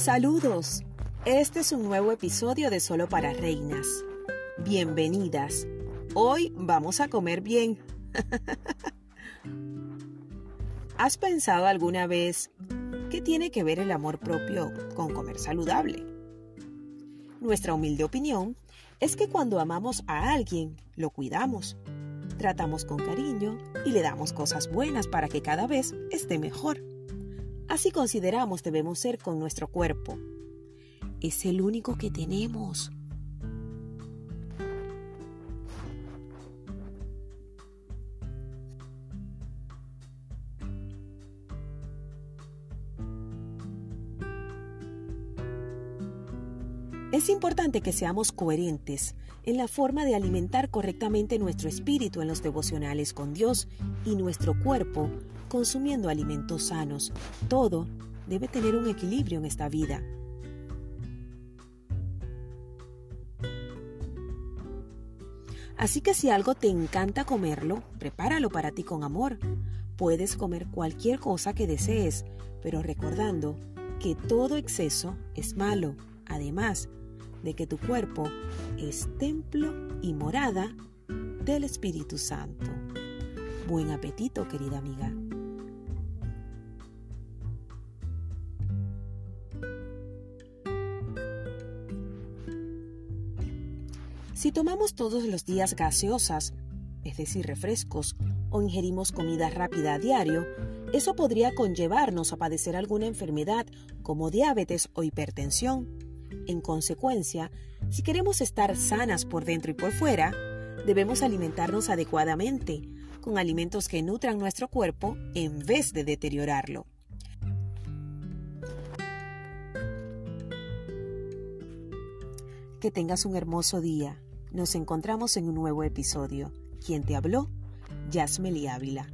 Saludos. Este es un nuevo episodio de Solo para Reinas. Bienvenidas. Hoy vamos a comer bien. ¿Has pensado alguna vez qué tiene que ver el amor propio con comer saludable? Nuestra humilde opinión es que cuando amamos a alguien, lo cuidamos, tratamos con cariño y le damos cosas buenas para que cada vez esté mejor. Así consideramos debemos ser con nuestro cuerpo. Es el único que tenemos. Es importante que seamos coherentes en la forma de alimentar correctamente nuestro espíritu en los devocionales con Dios y nuestro cuerpo consumiendo alimentos sanos. Todo debe tener un equilibrio en esta vida. Así que si algo te encanta comerlo, prepáralo para ti con amor. Puedes comer cualquier cosa que desees, pero recordando que todo exceso es malo. Además, de que tu cuerpo es templo y morada del Espíritu Santo. Buen apetito, querida amiga. Si tomamos todos los días gaseosas, es decir, refrescos, o ingerimos comida rápida a diario, eso podría conllevarnos a padecer alguna enfermedad como diabetes o hipertensión. En consecuencia, si queremos estar sanas por dentro y por fuera, debemos alimentarnos adecuadamente, con alimentos que nutran nuestro cuerpo en vez de deteriorarlo. Que tengas un hermoso día. Nos encontramos en un nuevo episodio. Quien te habló, Yasmeli Ávila.